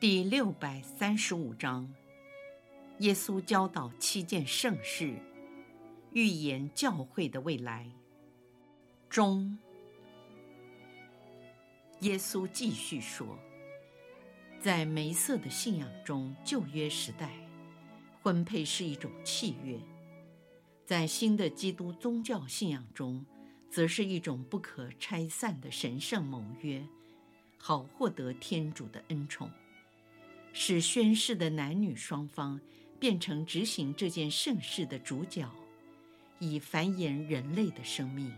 第六百三十五章，耶稣教导七件圣事，预言教会的未来。中，耶稣继续说，在梅瑟的信仰中，旧约时代，婚配是一种契约；在新的基督宗教信仰中，则是一种不可拆散的神圣盟约，好获得天主的恩宠。使宣誓的男女双方变成执行这件盛事的主角，以繁衍人类的生命。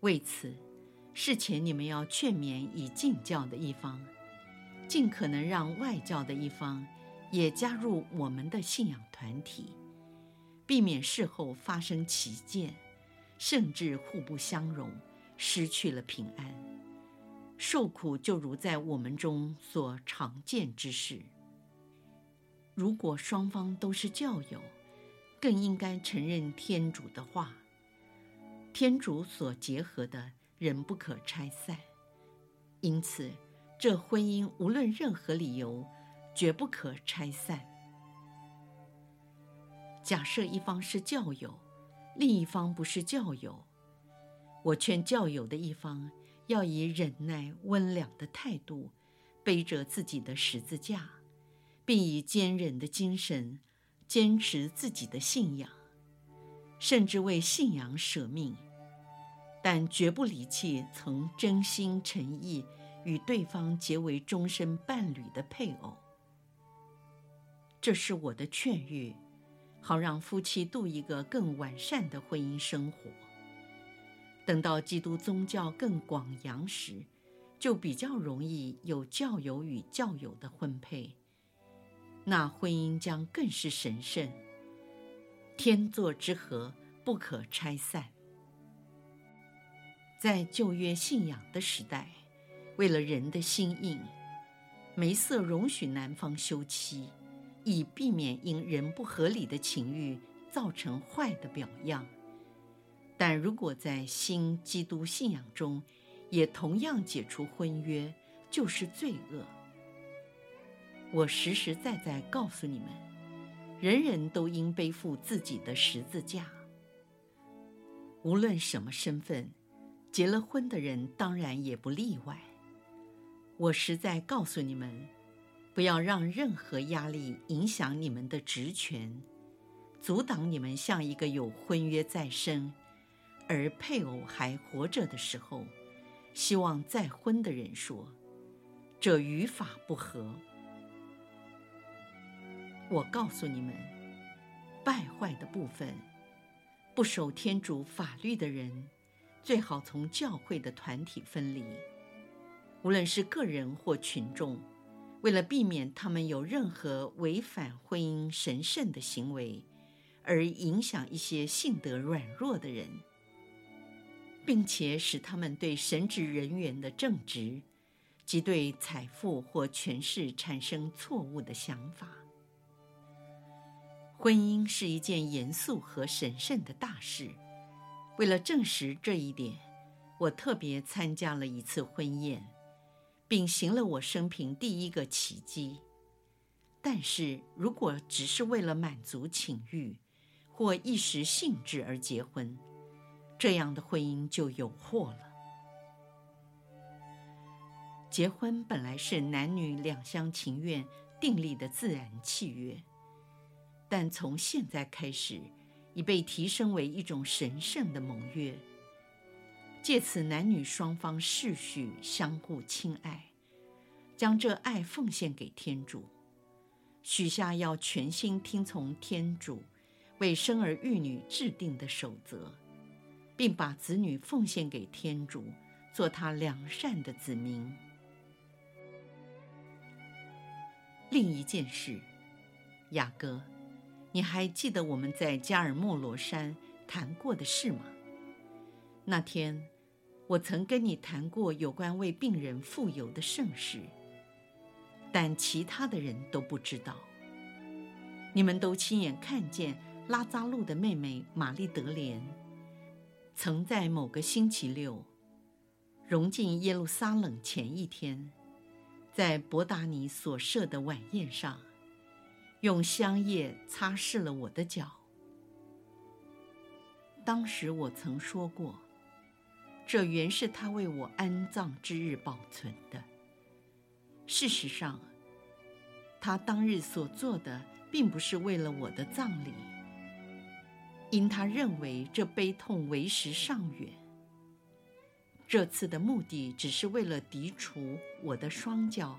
为此，事前你们要劝勉已进教的一方，尽可能让外教的一方也加入我们的信仰团体，避免事后发生歧见，甚至互不相容，失去了平安。受苦就如在我们中所常见之事。如果双方都是教友，更应该承认天主的话：天主所结合的人不可拆散。因此，这婚姻无论任何理由，绝不可拆散。假设一方是教友，另一方不是教友，我劝教友的一方。要以忍耐温良的态度，背着自己的十字架，并以坚忍的精神坚持自己的信仰，甚至为信仰舍命，但绝不离弃曾真心诚意与对方结为终身伴侣的配偶。这是我的劝喻，好让夫妻度一个更完善的婚姻生活。等到基督宗教更广扬时，就比较容易有教友与教友的婚配，那婚姻将更是神圣。天作之合，不可拆散。在旧约信仰的时代，为了人的心硬，梅瑟容许男方休妻，以避免因人不合理的情欲造成坏的表样。但如果在新基督信仰中，也同样解除婚约，就是罪恶。我实实在在告诉你们，人人都应背负自己的十字架。无论什么身份，结了婚的人当然也不例外。我实在告诉你们，不要让任何压力影响你们的职权，阻挡你们像一个有婚约在身。而配偶还活着的时候，希望再婚的人说：“这与法不合。”我告诉你们，败坏的部分，不守天主法律的人，最好从教会的团体分离。无论是个人或群众，为了避免他们有任何违反婚姻神圣的行为，而影响一些性德软弱的人。并且使他们对神职人员的正直及对财富或权势产生错误的想法。婚姻是一件严肃和神圣的大事。为了证实这一点，我特别参加了一次婚宴，并行了我生平第一个奇迹。但是如果只是为了满足情欲或一时兴致而结婚，这样的婚姻就有祸了。结婚本来是男女两厢情愿订立的自然契约，但从现在开始，已被提升为一种神圣的盟约。借此，男女双方誓许相互亲爱，将这爱奉献给天主，许下要全心听从天主为生儿育女制定的守则。并把子女奉献给天主，做他良善的子民。另一件事，雅各，你还记得我们在加尔莫罗山谈过的事吗？那天，我曾跟你谈过有关为病人傅油的圣事，但其他的人都不知道。你们都亲眼看见拉扎路的妹妹玛丽德莲，曾在某个星期六，融进耶路撒冷前一天，在伯达尼所设的晚宴上，用香叶擦拭了我的脚。当时我曾说过，这原是他为我安葬之日保存的。事实上，他当日所做的，并不是为了我的葬礼，因他认为这悲痛为时尚远。这次的目的只是为了涤除我的双脚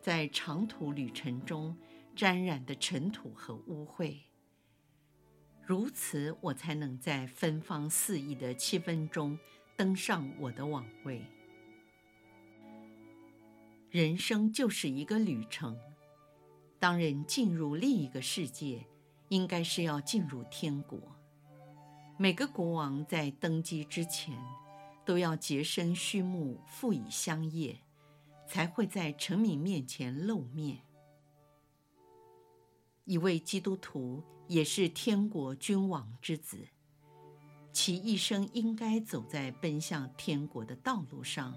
在长途旅程中。沾染的尘土和污秽，如此我才能在芬芳四溢的气氛中登上我的王位。人生就是一个旅程，当人进入另一个世界，应该是要进入天国。每个国王在登基之前，都要洁身虚目，复以香液，才会在臣民面前露面。一位基督徒也是天国君王之子，其一生应该走在奔向天国的道路上，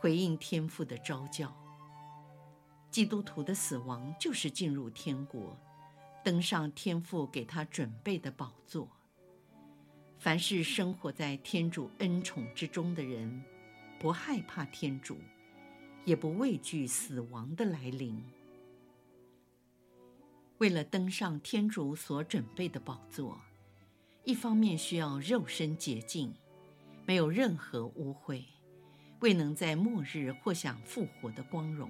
回应天父的召叫。基督徒的死亡就是进入天国，登上天父给他准备的宝座。凡是生活在天主恩宠之中的人，不害怕天主，也不畏惧死亡的来临。为了登上天主所准备的宝座，一方面需要肉身洁净，没有任何污秽，未能在末日或享复活的光荣；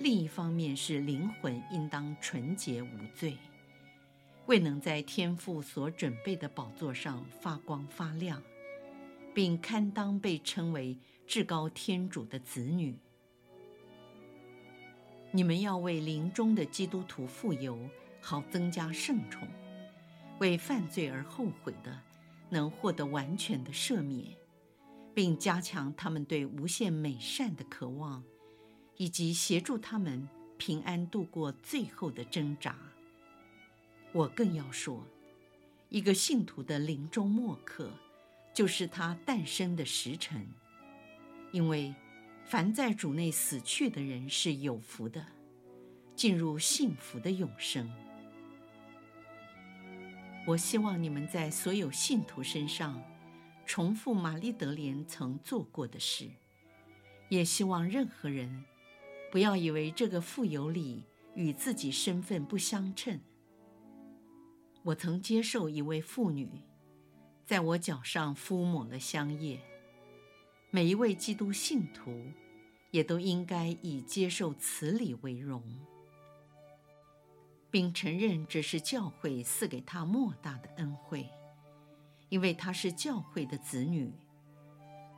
另一方面是灵魂应当纯洁无罪，未能在天父所准备的宝座上发光发亮，并堪当被称为至高天主的子女。你们要为临终的基督徒傅油，好增加圣宠；为犯罪而后悔的，能获得完全的赦免，并加强他们对无限美善的渴望，以及协助他们平安度过最后的挣扎。我更要说，一个信徒的临终末刻，就是他诞生的时辰，因为。凡在主内死去的人是有福的，进入幸福的永生。我希望你们在所有信徒身上重复玛丽德莲曾做过的事，也希望任何人不要以为这个富有礼与自己身份不相称。我曾接受一位妇女在我脚上敷抹了香液。每一位基督信徒，也都应该以接受此礼为荣，并承认这是教会赐给他莫大的恩惠，因为他是教会的子女，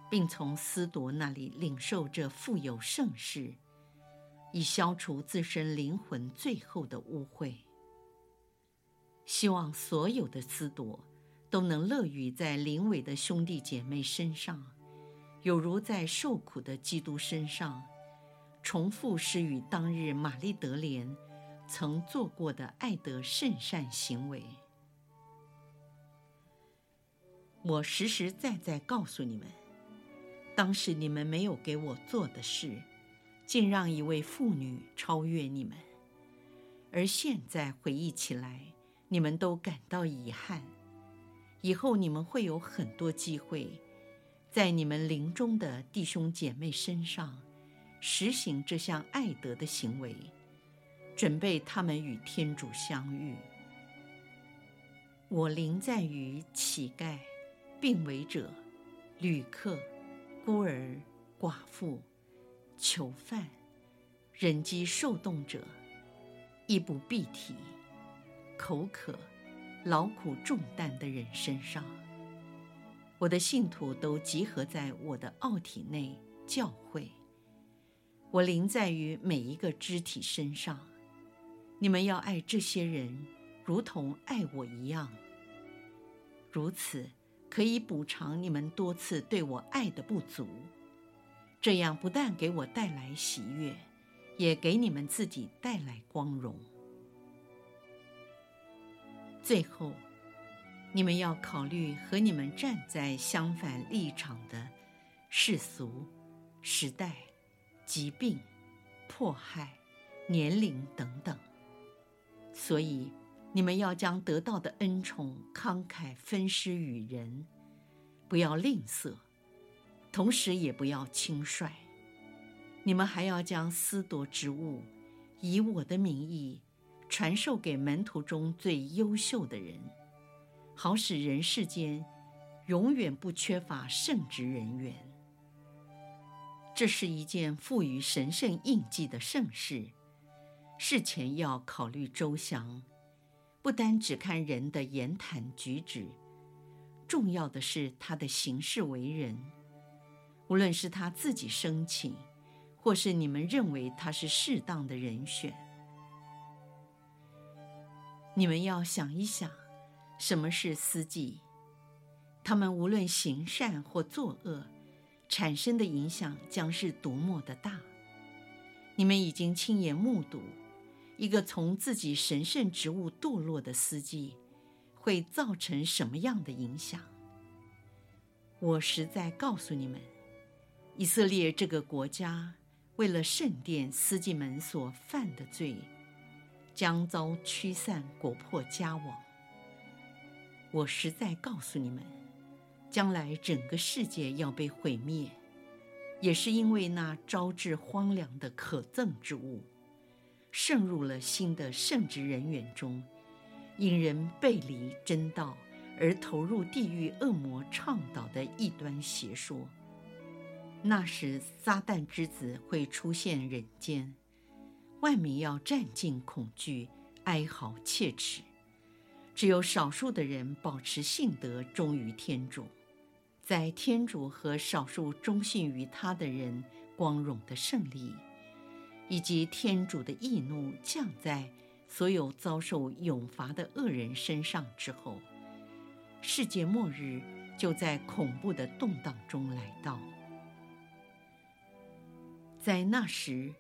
并从司铎那里领受这富有圣事，以消除自身灵魂最后的污秽。希望所有的思铎都能乐于在临伟的兄弟姐妹身上。有如在受苦的基督身上，重复施与当日玛丽德莲曾做过的爱德圣善行为。我实实在在告诉你们，当时你们没有给我做的事，竟让一位妇女超越你们，而现在回忆起来，你们都感到遗憾。以后你们会有很多机会。在你们临终的弟兄姐妹身上，实行这项爱德的行为，准备他们与天主相遇。我临在于乞丐、病危者、旅客、孤儿、寡妇、囚犯、人饥受冻者、亦不蔽体、口渴、劳苦重担的人身上。我的信徒都集合在我的奥体内教会，我临在于每一个肢体身上。你们要爱这些人，如同爱我一样。如此，可以补偿你们多次对我爱的不足。这样不但给我带来喜悦，也给你们自己带来光荣。最后，你们要考虑和你们站在相反立场的世俗、时代、疾病、迫害、年龄等等。所以，你们要将得到的恩宠慷慨分施与人，不要吝啬，同时也不要轻率。你们还要将私夺之物，以我的名义传授给门徒中最优秀的人，好使人世间永远不缺乏圣职人员。这是一件赋予神圣印记的盛事。事前要考虑周详，不单只看人的言谈举止，重要的是他的行事为人。无论是他自己申请，或是你们认为他是适当的人选，你们要想一想，什么是司祭？他们无论行善或作恶，产生的影响将是多么的大。你们已经亲眼目睹。一个从自己神圣职务堕落的司祭，会造成什么样的影响？我实在告诉你们，以色列这个国家为了圣殿司祭们所犯的罪，将遭驱散，国破家亡。我实在告诉你们，将来整个世界要被毁灭，也是因为那招致荒凉的可憎之物。渗入了新的圣职人员中，引人背离真道而投入地狱恶魔倡导的异端邪说。那时，撒旦之子会出现人间，万民要战尽恐惧、哀嚎切齿，只有少数的人保持信德，忠于天主，在天主和少数忠信于他的人光荣的胜利。以及天主的义怒降在所有遭受永罚的恶人身上之后，世界末日就在恐怖的动荡中来到。在那时，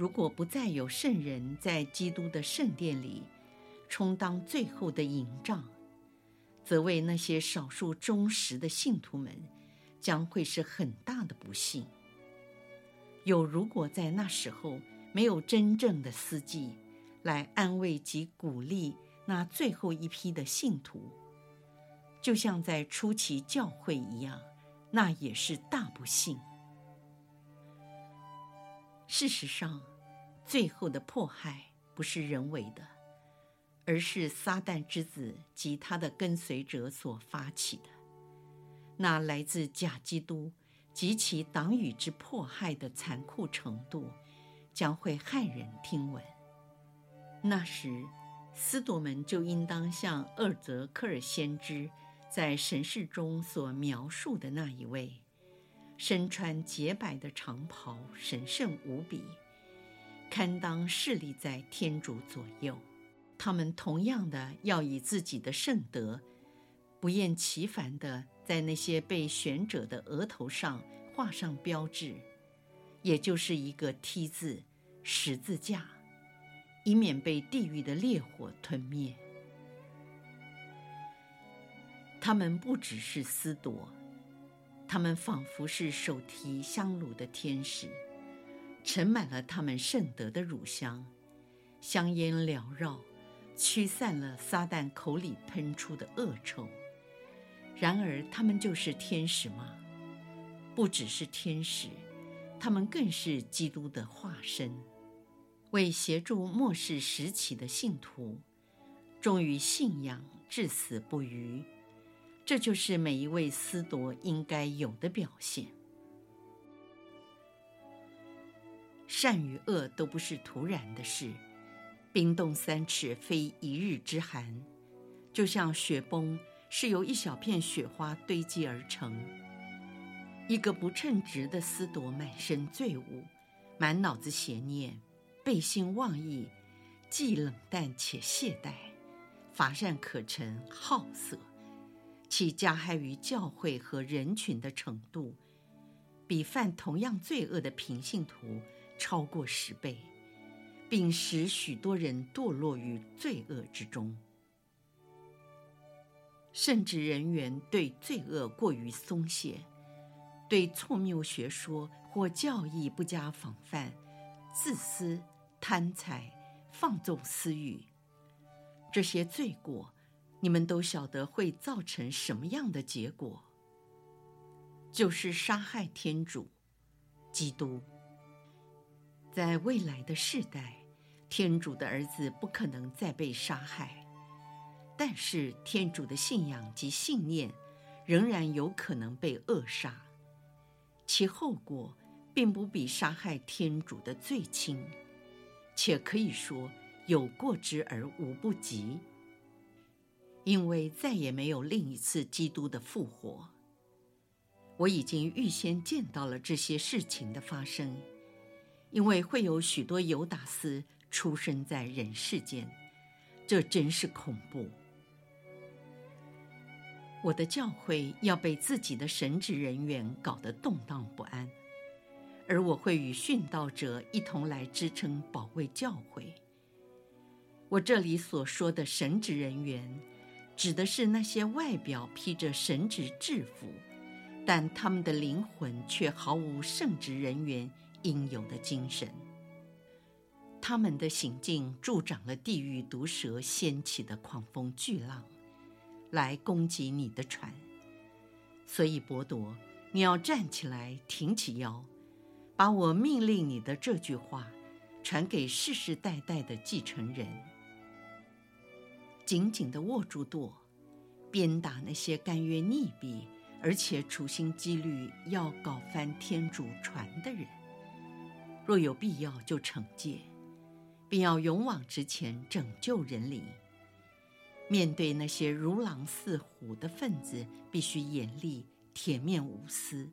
如果不再有圣人在基督的圣殿里充当最后的营帐，则为那些少数忠实的信徒们将会是很大的不幸。有，如果在那时候没有真正的司祭来安慰及鼓励那最后一批的信徒，就像在初期教会一样，那也是大不幸。事实上，最后的迫害不是人为的，而是撒旦之子及他的跟随者所发起的。那来自假基督。及其党羽之迫害的残酷程度，将会骇人听闻。那时，司铎们就应当像厄泽克尔先知在神视中所描述的那一位，身穿洁白的长袍，神圣无比，堪当侍立在天主左右。他们同样的要以自己的圣德，不厌其烦地。在那些被选者的额头上画上标志，也就是一个 T 字十字架，以免被地狱的烈火吞灭。他们不只是司铎，他们仿佛是手提香炉的天使，盛满了他们圣德的乳香，香烟缭绕，驱散了撒旦口里喷出的恶臭。然而，他们就是天使吗？不只是天使，他们更是基督的化身，为协助末世时期的信徒，忠于信仰，至死不渝。这就是每一位司铎应该有的表现。善与恶都不是突然的事，冰冻三尺非一日之寒，就像雪崩。是由一小片雪花堆积而成。一个不称职的司铎满身罪恶，满脑子邪念，背信忘义，既冷淡且懈怠，乏善可陈，好色，其加害于教会和人群的程度，比犯同样罪恶的平信徒超过十倍，并使许多人堕落于罪恶之中。甚至人员对罪恶过于松懈，对错谬学说或教义不加防范，自私、贪财、放纵私欲，这些罪过，你们都晓得会造成什么样的结果？就是杀害天主、基督。在未来的世代，天主的儿子不可能再被杀害。但是天主的信仰及信念仍然有可能被扼杀，其后果并不比杀害天主的罪轻，且可以说有过之而无不及。因为再也没有另一次基督的复活，我已经预先见到了这些事情的发生，因为会有许多犹达斯出生在人世间，这真是恐怖。我的教会要被自己的神职人员搞得动荡不安，而我会与殉道者一同来支撑保卫教会。我这里所说的神职人员，指的是那些外表披着神职制服，但他们的灵魂却毫无圣职人员应有的精神。他们的行径助长了地狱毒蛇掀起的狂风巨浪。来攻击你的船，所以伯多，你要站起来，挺起腰，把我命令你的这句话传给世世代代的继承人。紧紧地握住舵，鞭打那些甘愿溺毙而且处心积虑要搞翻天主船的人。若有必要，就惩戒，并要勇往直前，拯救人灵。面对那些如狼似虎的分子，必须严厉、铁面无私，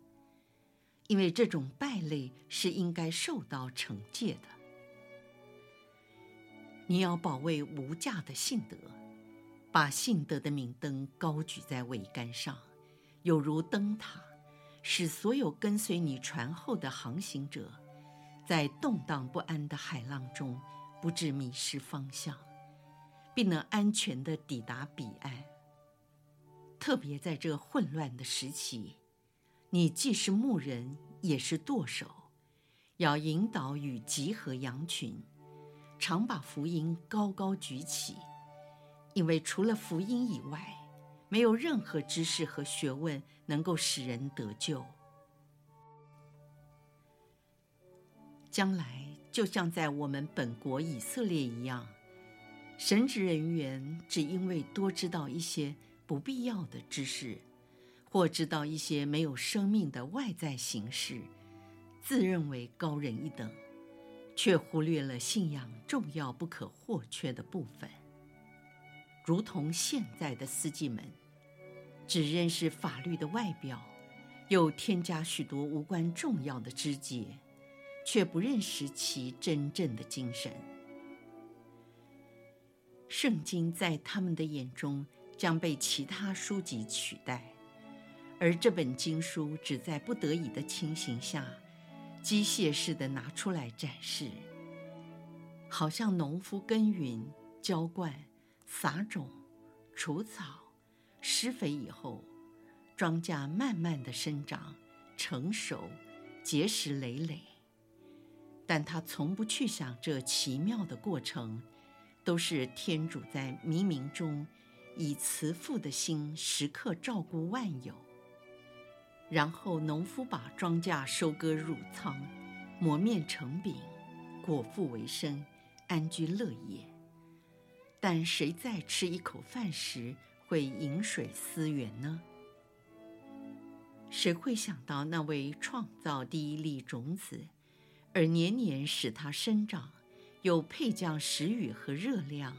因为这种败类是应该受到惩戒的。你要保卫无价的信德，把信德的明灯高举在桅杆上，有如灯塔，使所有跟随你船后的航行者，在动荡不安的海浪中不致迷失方向。并能安全地抵达彼岸。特别在这混乱的时期，你既是牧人，也是舵手，要引导与集合羊群，常把福音高高举起，因为除了福音以外，没有任何知识和学问能够使人得救。将来就像在我们本国以色列一样。神职人员只因为多知道一些不必要的知识，或知道一些没有生命的外在形式，自认为高人一等，却忽略了信仰重要不可或缺的部分。如同现在的司机们，只认识法律的外表，又添加许多无关重要的枝节，却不认识其真正的精神。圣经在他们的眼中将被其他书籍取代，而这本经书只在不得已的情形下，机械式地拿出来展示，好像农夫耕耘、浇灌、撒种、除草、施肥以后，庄稼慢慢地生长、成熟、结实累累，但他从不去想这奇妙的过程。都是天主在冥冥中，以慈父的心时刻照顾万有。然后农夫把庄稼收割入仓，磨面成饼，果腹为生，安居乐业。但谁在吃一口饭时会饮水思源呢？谁会想到那位创造第一粒种子，而年年使它生长？又配降时雨和热量，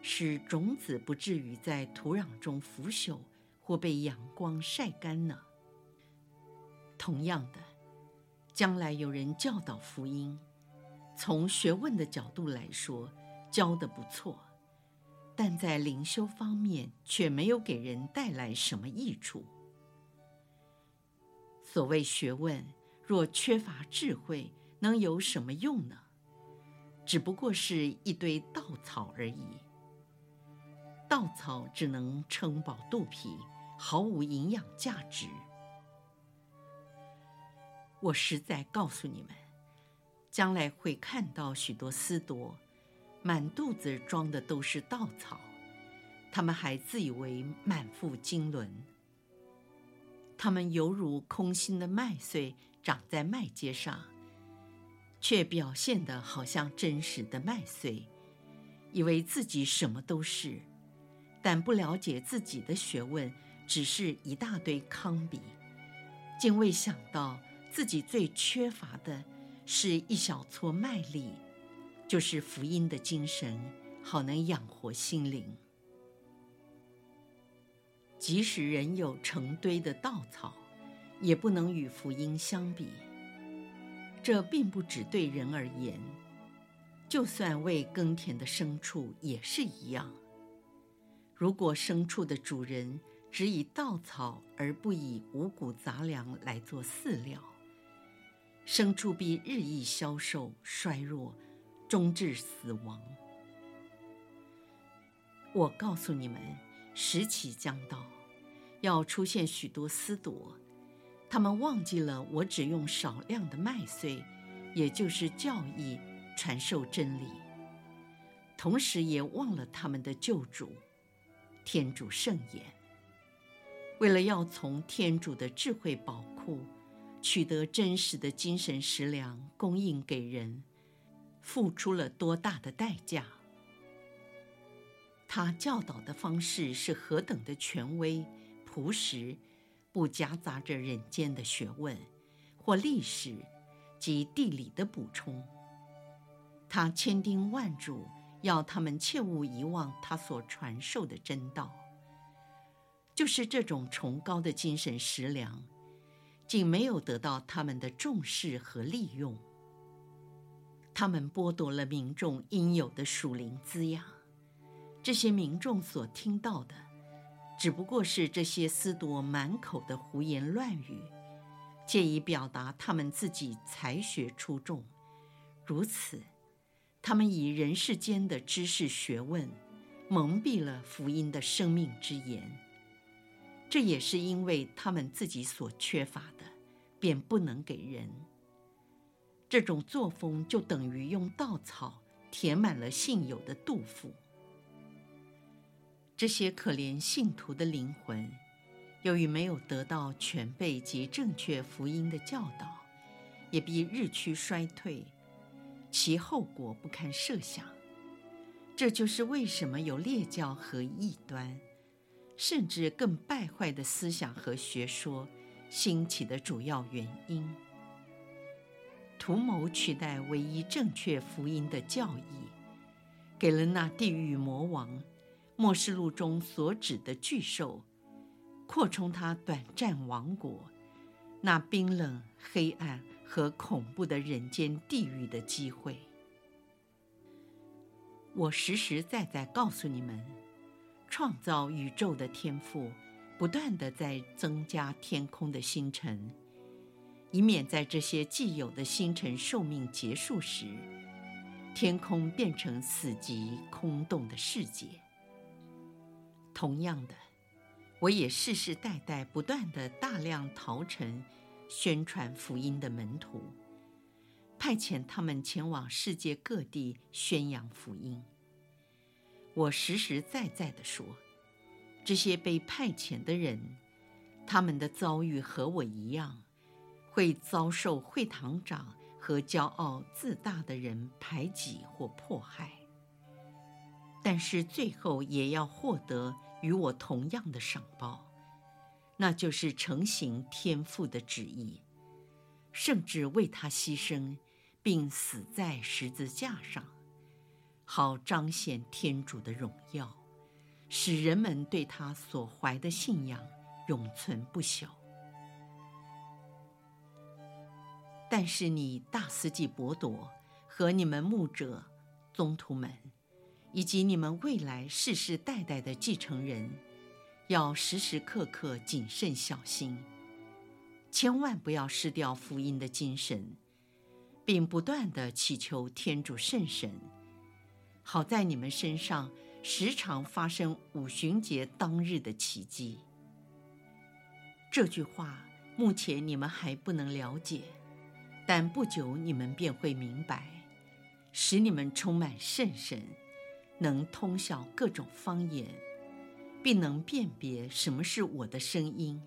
使种子不至于在土壤中腐朽或被阳光晒干呢？同样的，将来有人教导福音，从学问的角度来说，教得不错，但在灵修方面却没有给人带来什么益处。所谓学问，若缺乏智慧，能有什么用呢？只不过是一堆稻草而已。稻草只能撑饱肚皮，毫无营养价值。我实在告诉你们，将来会看到许多司铎，满肚子装的都是稻草，他们还自以为满腹经纶。他们犹如空心的麦穗长在麦秸上，却表现得好像真实的麦穗，以为自己什么都是。但不了解自己的学问，只是一大堆糠秕，竟未想到自己最缺乏的是一小撮麦粒，就是福音的精神，好能养活心灵。即使人有成堆的稻草，也不能与福音相比。这并不只对人而言，就算为耕田的牲畜也是一样。如果牲畜的主人只以稻草而不以五谷杂粮来做饲料，牲畜必日益消瘦衰弱，终至死亡。我告诉你们，时起将到，要出现许多司铎，他们忘记了我只用少量的麦穗，也就是教义传授真理，同时也忘了他们的救主。天主圣言。为了要从天主的智慧宝库取得真实的精神食粮，供应给人，付出了多大的代价？他教导的方式是何等的权威、朴实，不夹杂着人间的学问或历史及地理的补充。他千叮万嘱。要他们切勿遗忘他所传授的真道，就是这种崇高的精神食粮，竟没有得到他们的重视和利用。他们剥夺了民众应有的属灵滋养。这些民众所听到的，只不过是这些司铎满口的胡言乱语，借以表达他们自己才学出众。如此。他们以人世间的知识学问蒙蔽了福音的生命之言，这也是因为他们自己所缺乏的，便不能给人。这种作风就等于用稻草填满了信友的肚腹。这些可怜信徒的灵魂，由于没有得到全备及正确福音的教导，也必日趋衰退。其后果不堪设想，这就是为什么有列教和异端，甚至更败坏的思想和学说兴起的主要原因。图谋取代唯一正确福音的教义，给了那地狱魔王末世录中所指的巨兽，扩充他短暂王国，那冰冷黑暗。和恐怖的人间地狱的机会，我实实在在告诉你们，创造宇宙的天赋不断地在增加天空的星辰，以免在这些既有的星辰寿命结束时，天空变成死寂空洞的世界。同样的，我也世世代代不断地大量陶成。宣传福音的门徒，派遣他们前往世界各地宣扬福音。我实实在在地说，这些被派遣的人，他们的遭遇和我一样，会遭受会堂长和骄傲自大的人排挤或迫害，但是最后也要获得与我同样的赏报。那就是成行天父的旨意，甚至为他牺牲，并死在十字架上，好彰显天主的荣耀，使人们对他所怀的信仰永存不朽。但是你大司祭伯多和你们牧者、宗徒们，以及你们未来世世代代的继承人，要时时刻刻谨慎小心，千万不要失掉福音的精神，并不断地祈求天主圣神，好在你们身上时常发生五旬节当日的奇迹。这句话目前你们还不能了解，但不久你们便会明白，使你们充满圣神，能通晓各种方言，并能辨别什么是我的声音，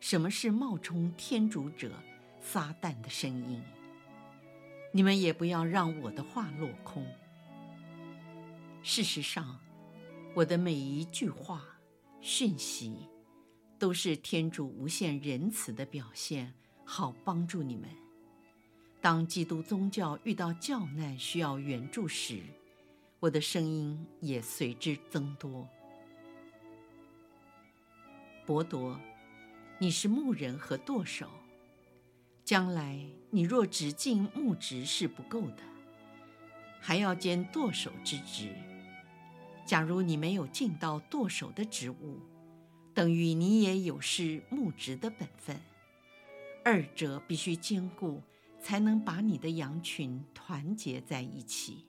什么是冒充天主者撒旦的声音。你们也不要让我的话落空。事实上，我的每一句话、讯息。都是天主无限仁慈的表现，好帮助你们。当基督宗教遇到教难需要援助时，我的声音也随之增多。伯多，你是牧人和舵手，将来你若只尽牧职是不够的，还要兼舵手之职。假如你没有尽到舵手的职务，等于你也有失牧职的本分，二者必须兼顾，才能把你的羊群团结在一起。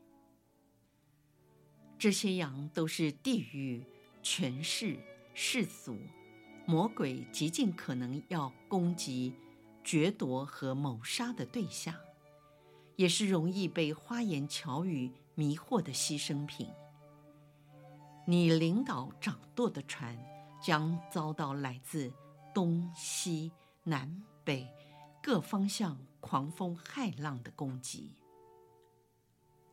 这些羊都是地狱、权势、世俗、魔鬼极尽可能要攻击、掠夺和谋杀的对象，也是容易被花言巧语迷惑的牺牲品。你领导掌舵的船，将遭到来自东西南北各方向狂风骇浪的攻击。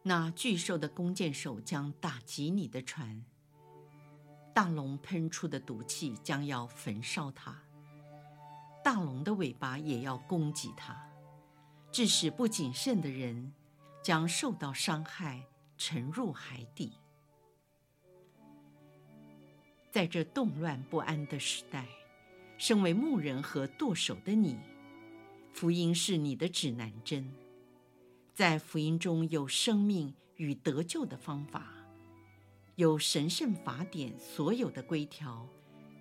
那巨兽的弓箭手将打击你的船，大龙喷出的毒气将要焚烧它，大龙的尾巴也要攻击它，致使不谨慎的人将受到伤害，沉入海底。在这动乱不安的时代，身为牧人和舵手的你，福音是你的指南针。在福音中有生命与得救的方法，有神圣法典所有的规条，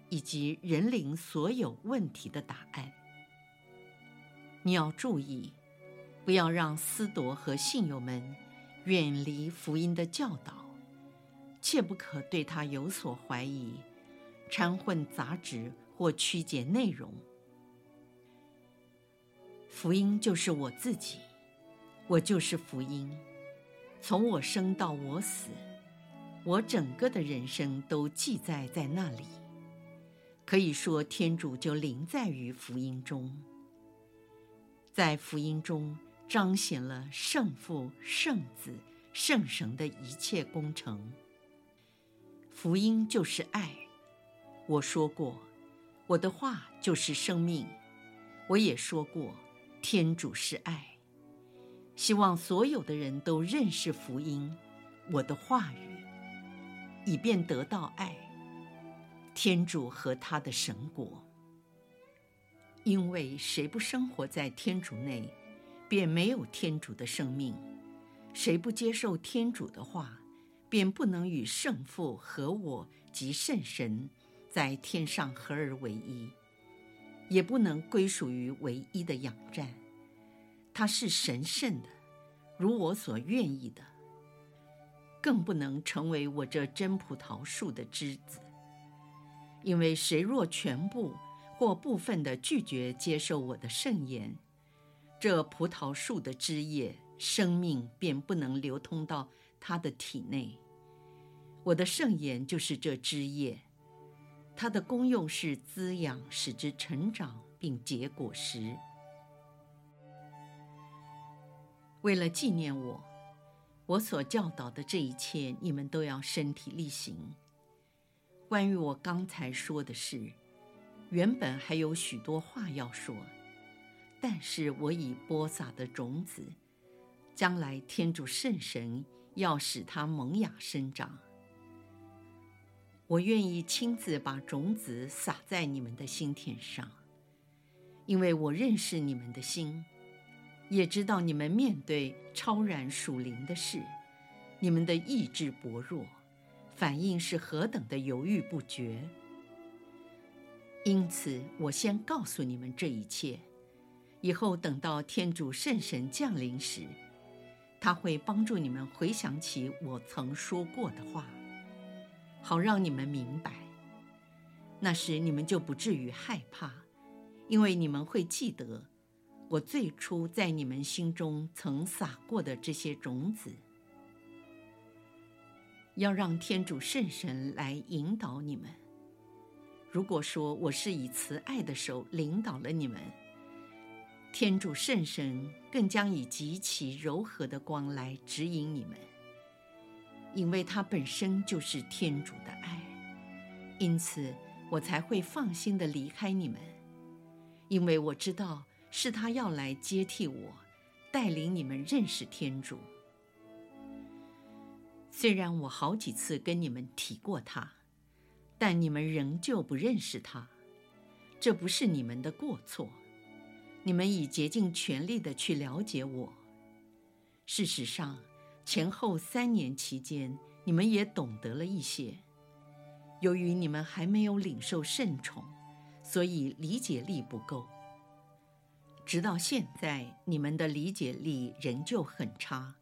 以及人灵所有问题的答案。你要注意，不要让思铎和信友们远离福音的教导。切不可对他有所怀疑，掺混杂质或曲解内容。福音就是我自己，我就是福音。从我生到我死，我整个的人生都记载在那里。可以说，天主就临在于福音中，在福音中彰显了圣父、圣子、圣神的一切工程。福音就是爱，我说过，我的话就是生命。我也说过，天主是爱。希望所有的人都认识福音，我的话语，以便得到爱，天主和他的神国。因为谁不生活在天主内，便没有天主的生命；谁不接受天主的话，便不能与圣父和我及圣神在天上合而为一，也不能归属于唯一的仰战。他是神圣的，如我所愿意的，更不能成为我这真葡萄树的枝子。因为谁若全部或部分地拒绝接受我的圣言，这葡萄树的枝叶生命便不能流通到他的体内。我的圣言就是这枝叶，它的功用是滋养，使之成长并结果实。为了纪念我，我所教导的这一切，你们都要身体力行。关于我刚才说的事，原本还有许多话要说，但是我已播撒的种子，将来天主圣神要使它萌芽生长。我愿意亲自把种子撒在你们的心田上，因为我认识你们的心，也知道你们面对超然属灵的事，你们的意志薄弱，反应是何等的犹豫不决。因此，我先告诉你们这一切，以后等到天主圣神降临时，他会帮助你们回想起我曾说过的话，好让你们明白。那时你们就不至于害怕，因为你们会记得我最初在你们心中曾撒过的这些种子。要让天主圣神来引导你们。如果说我是以慈爱的手领导了你们，天主圣神更将以极其柔和的光来指引你们，因为它本身就是天主的爱，因此我才会放心地离开你们，因为我知道是他要来接替我，带领你们认识天主。虽然我好几次跟你们提过他，但你们仍旧不认识他，这不是你们的过错。你们已竭尽全力地去了解我。事实上，前后三年期间，你们也懂得了一些。由于你们还没有领受圣宠，所以理解力不够。直到现在，你们的理解力仍旧很差。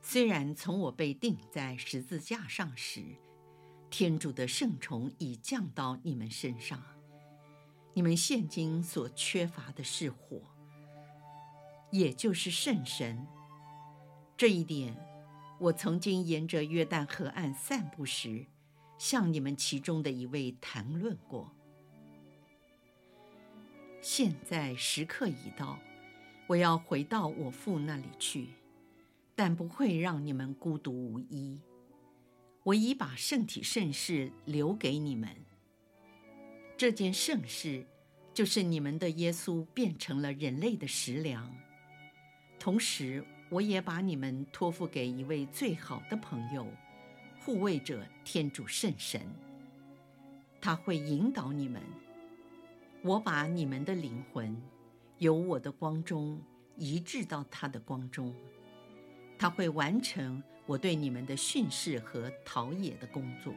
虽然从我被钉在十字架上时，天主的圣宠已降到你们身上，你们现今所缺乏的是火，也就是圣神。这一点，我曾经沿着约旦河岸散步时，向你们其中的一位谈论过。现在时刻已到，我要回到我父那里去。但不会让你们孤独无依。我已把圣体圣事留给你们。这件圣事，就是你们的耶稣变成了人类的食粮。同时，我也把你们托付给一位最好的朋友，护卫者天主圣神。他会引导你们。我把你们的灵魂，由我的光中移至到他的光中。他会完成我对你们的训示和陶冶的工作。